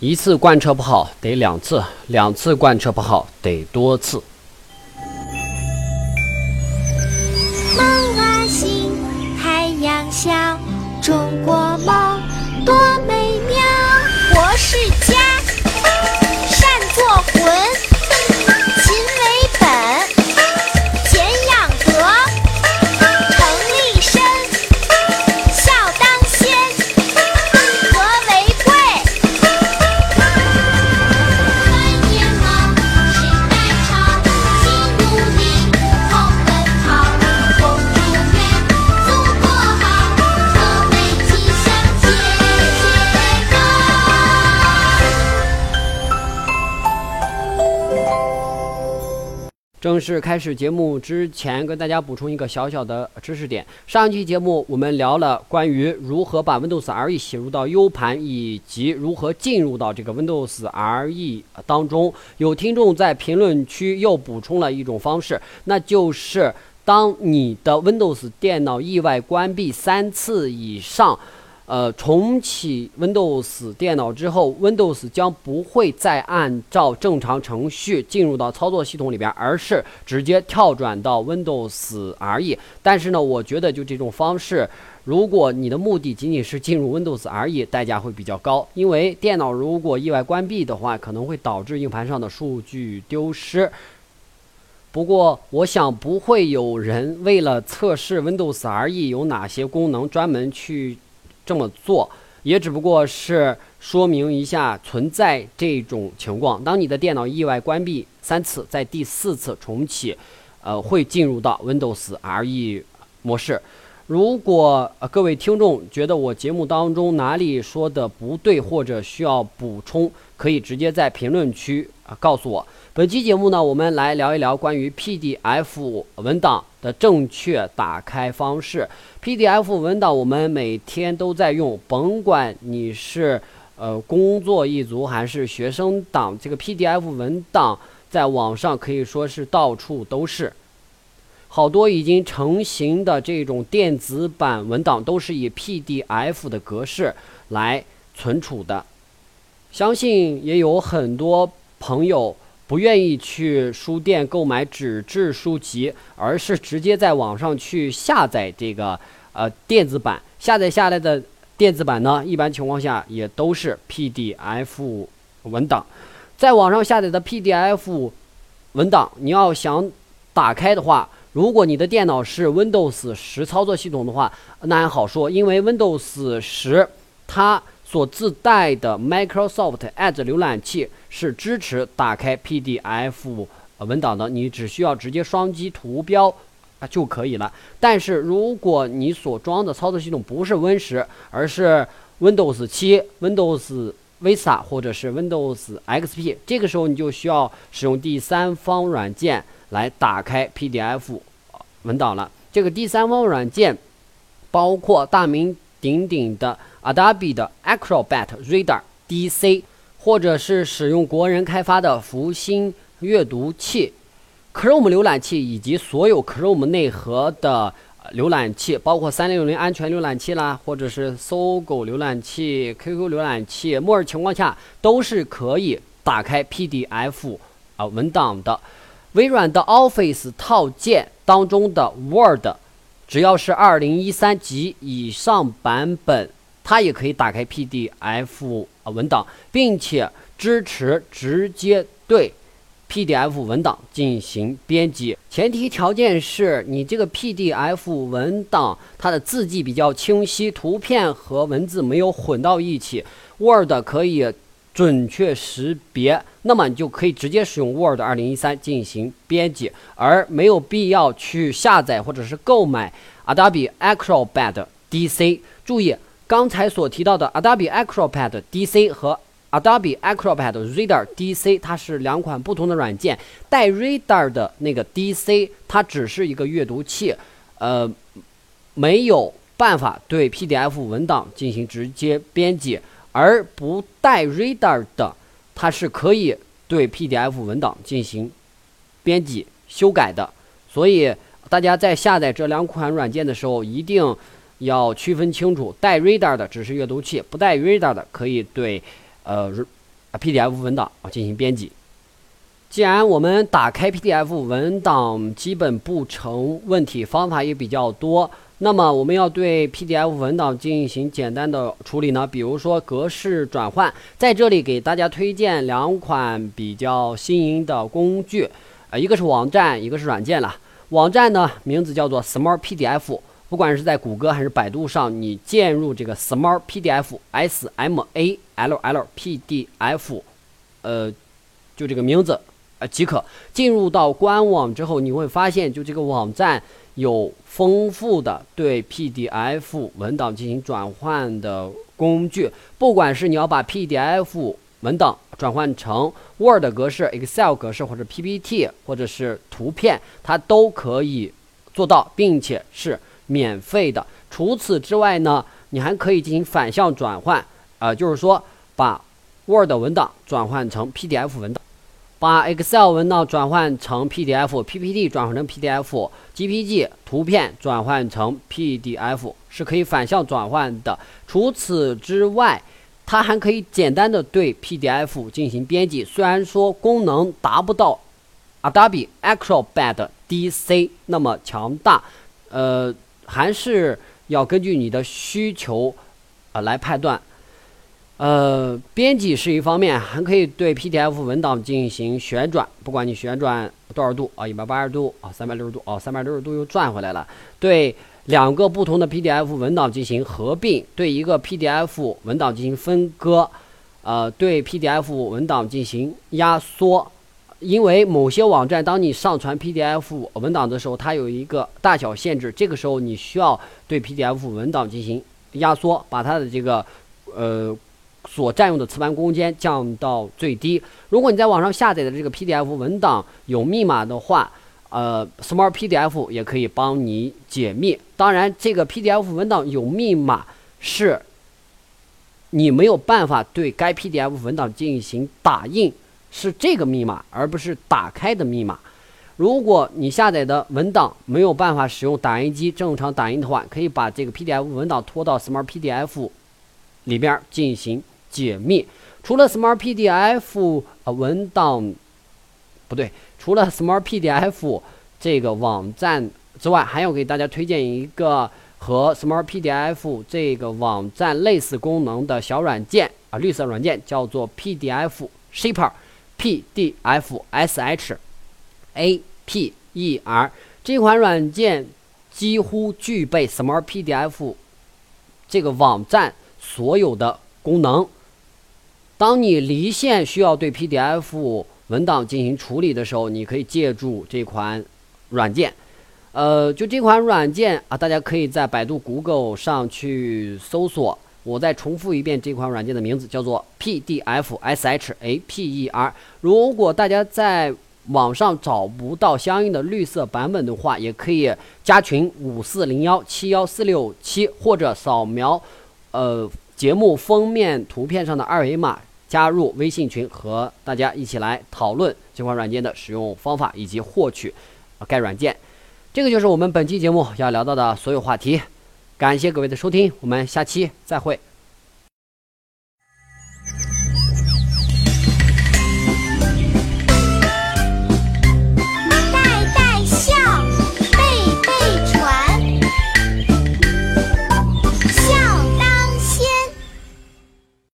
一次贯彻不好得两次，两次贯彻不好得多次。正式开始节目之前，跟大家补充一个小小的知识点。上一期节目我们聊了关于如何把 Windows RE 写入到 U 盘，以及如何进入到这个 Windows RE 当中。有听众在评论区又补充了一种方式，那就是当你的 Windows 电脑意外关闭三次以上。呃，重启 Windows 电脑之后，Windows 将不会再按照正常程序进入到操作系统里边，而是直接跳转到 Windows RE。但是呢，我觉得就这种方式，如果你的目的仅仅是进入 Windows RE，代价会比较高，因为电脑如果意外关闭的话，可能会导致硬盘上的数据丢失。不过，我想不会有人为了测试 Windows RE 有哪些功能，专门去这么做，也只不过是说明一下存在这种情况。当你的电脑意外关闭三次，在第四次重启，呃，会进入到 Windows RE 模式。如果、呃、各位听众觉得我节目当中哪里说的不对，或者需要补充，可以直接在评论区啊、告诉我。本期节目呢，我们来聊一聊关于 PDF 文档的正确打开方式。PDF 文档我们每天都在用，甭管你是呃工作一族还是学生党，这个 PDF 文档在网上可以说是到处都是。好多已经成型的这种电子版文档都是以 PDF 的格式来存储的，相信也有很多朋友不愿意去书店购买纸质书籍，而是直接在网上去下载这个呃电子版。下载下来的电子版呢，一般情况下也都是 PDF 文档。在网上下载的 PDF 文档，你要想打开的话，如果你的电脑是 Windows 十操作系统的话，那还好说，因为 Windows 十它所自带的 Microsoft Edge 浏览器是支持打开 PDF 文档的，你只需要直接双击图标啊就可以了。但是如果你所装的操作系统不是 Win 十，而是 Windows 七、Windows Vista 或者是 Windows XP，这个时候你就需要使用第三方软件来打开 PDF 文档了。这个第三方软件包括大名鼎鼎的 Adobe 的 Acrobat Reader DC，或者是使用国人开发的福星阅读器、Chrome 浏览器以及所有 Chrome 内核的浏览器，包括三六零安全浏览器啦，或者是搜狗浏览器、QQ 浏览器，默认情况下都是可以打开 PDF 啊、文档的。微软的 Office 套件当中的 Word，只要是二零一三级以上版本，它也可以打开 PDF 啊文档，并且支持直接对 PDF 文档进行编辑。前提条件是你这个 PDF 文档它的字迹比较清晰，图片和文字没有混到一起，Word 可以准确识别，那么你就可以直接使用 Word 二零一三进行编辑，而没有必要去下载或者是购买 Adobe Acrobat DC。注意，刚才所提到的 Adobe Acrobat DC 和 Adobe Acrobat Reader DC，它是两款不同的软件。带 Reader 的那个 DC，它只是一个阅读器，呃，没有办法对 PDF 文档进行直接编辑。而不带 Reader 的，它是可以对 PDF 文档进行编辑修改的。所以大家在下载这两款软件的时候，一定要区分清楚，带 Reader 的只是阅读器，不带 Reader 的可以对呃 PDF 文档啊进行编辑。既然我们打开 PDF 文档基本不成问题，方法也比较多，那么我们要对 PDF 文档进行简单的处理呢？比如说格式转换，在这里给大家推荐两款比较新颖的工具，呃，一个是网站，一个是软件了。网站呢名字叫做 Smart PDF，不管是在谷歌还是百度上，你键入这个 small PDF，S M A L L P D F，呃，就这个名字。呃，即可进入到官网之后，你会发现，就这个网站有丰富的对 PDF 文档进行转换的工具。不管是你要把 PDF 文档转换成 Word 格式、Excel 格式，或者 PPT，或者是图片，它都可以做到，并且是免费的。除此之外呢，你还可以进行反向转换，呃，就是说把 Word 文档转换成 PDF 文档。把 Excel 文档转换成 PDF，PPT 转换成 PDF，GPG 图片转换成 PDF 是可以反向转换的。除此之外，它还可以简单的对 PDF 进行编辑。虽然说功能达不到 Adobe Acrobat DC 那么强大，呃，还是要根据你的需求啊来判断。呃，编辑是一方面，还可以对 PDF 文档进行旋转，不管你旋转多少度啊，一百八十度啊，三百六十度啊，三百六十度又转回来了。对两个不同的 PDF 文档进行合并，对一个 PDF 文档进行分割，呃，对 PDF 文档进行压缩。因为某些网站，当你上传 PDF 文档的时候，它有一个大小限制，这个时候你需要对 PDF 文档进行压缩，把它的这个呃。所占用的磁盘空间降到最低。如果你在网上下载的这个 PDF 文档有密码的话，呃，Smart PDF 也可以帮你解密。当然，这个 PDF 文档有密码是，你没有办法对该 PDF 文档进行打印，是这个密码，而不是打开的密码。如果你下载的文档没有办法使用打印机正常打印的话，可以把这个 PDF 文档拖到 Smart PDF 里边进行。解密，除了 Smart PDF 呃文档，不对，除了 Smart PDF 这个网站之外，还要给大家推荐一个和 Smart PDF 这个网站类似功能的小软件啊，绿色软件叫做 PDF Shaper PDF S H A P E R 这款软件几乎具备 Smart PDF 这个网站所有的功能。当你离线需要对 PDF 文档进行处理的时候，你可以借助这款软件。呃，就这款软件啊，大家可以在百度、Google 上去搜索。我再重复一遍这款软件的名字，叫做 PDFSHAPER。如果大家在网上找不到相应的绿色版本的话，也可以加群五四零幺七幺四六七，或者扫描呃节目封面图片上的二维码。加入微信群，和大家一起来讨论这款软件的使用方法以及获取该软件。这个就是我们本期节目要聊到的所有话题。感谢各位的收听，我们下期再会。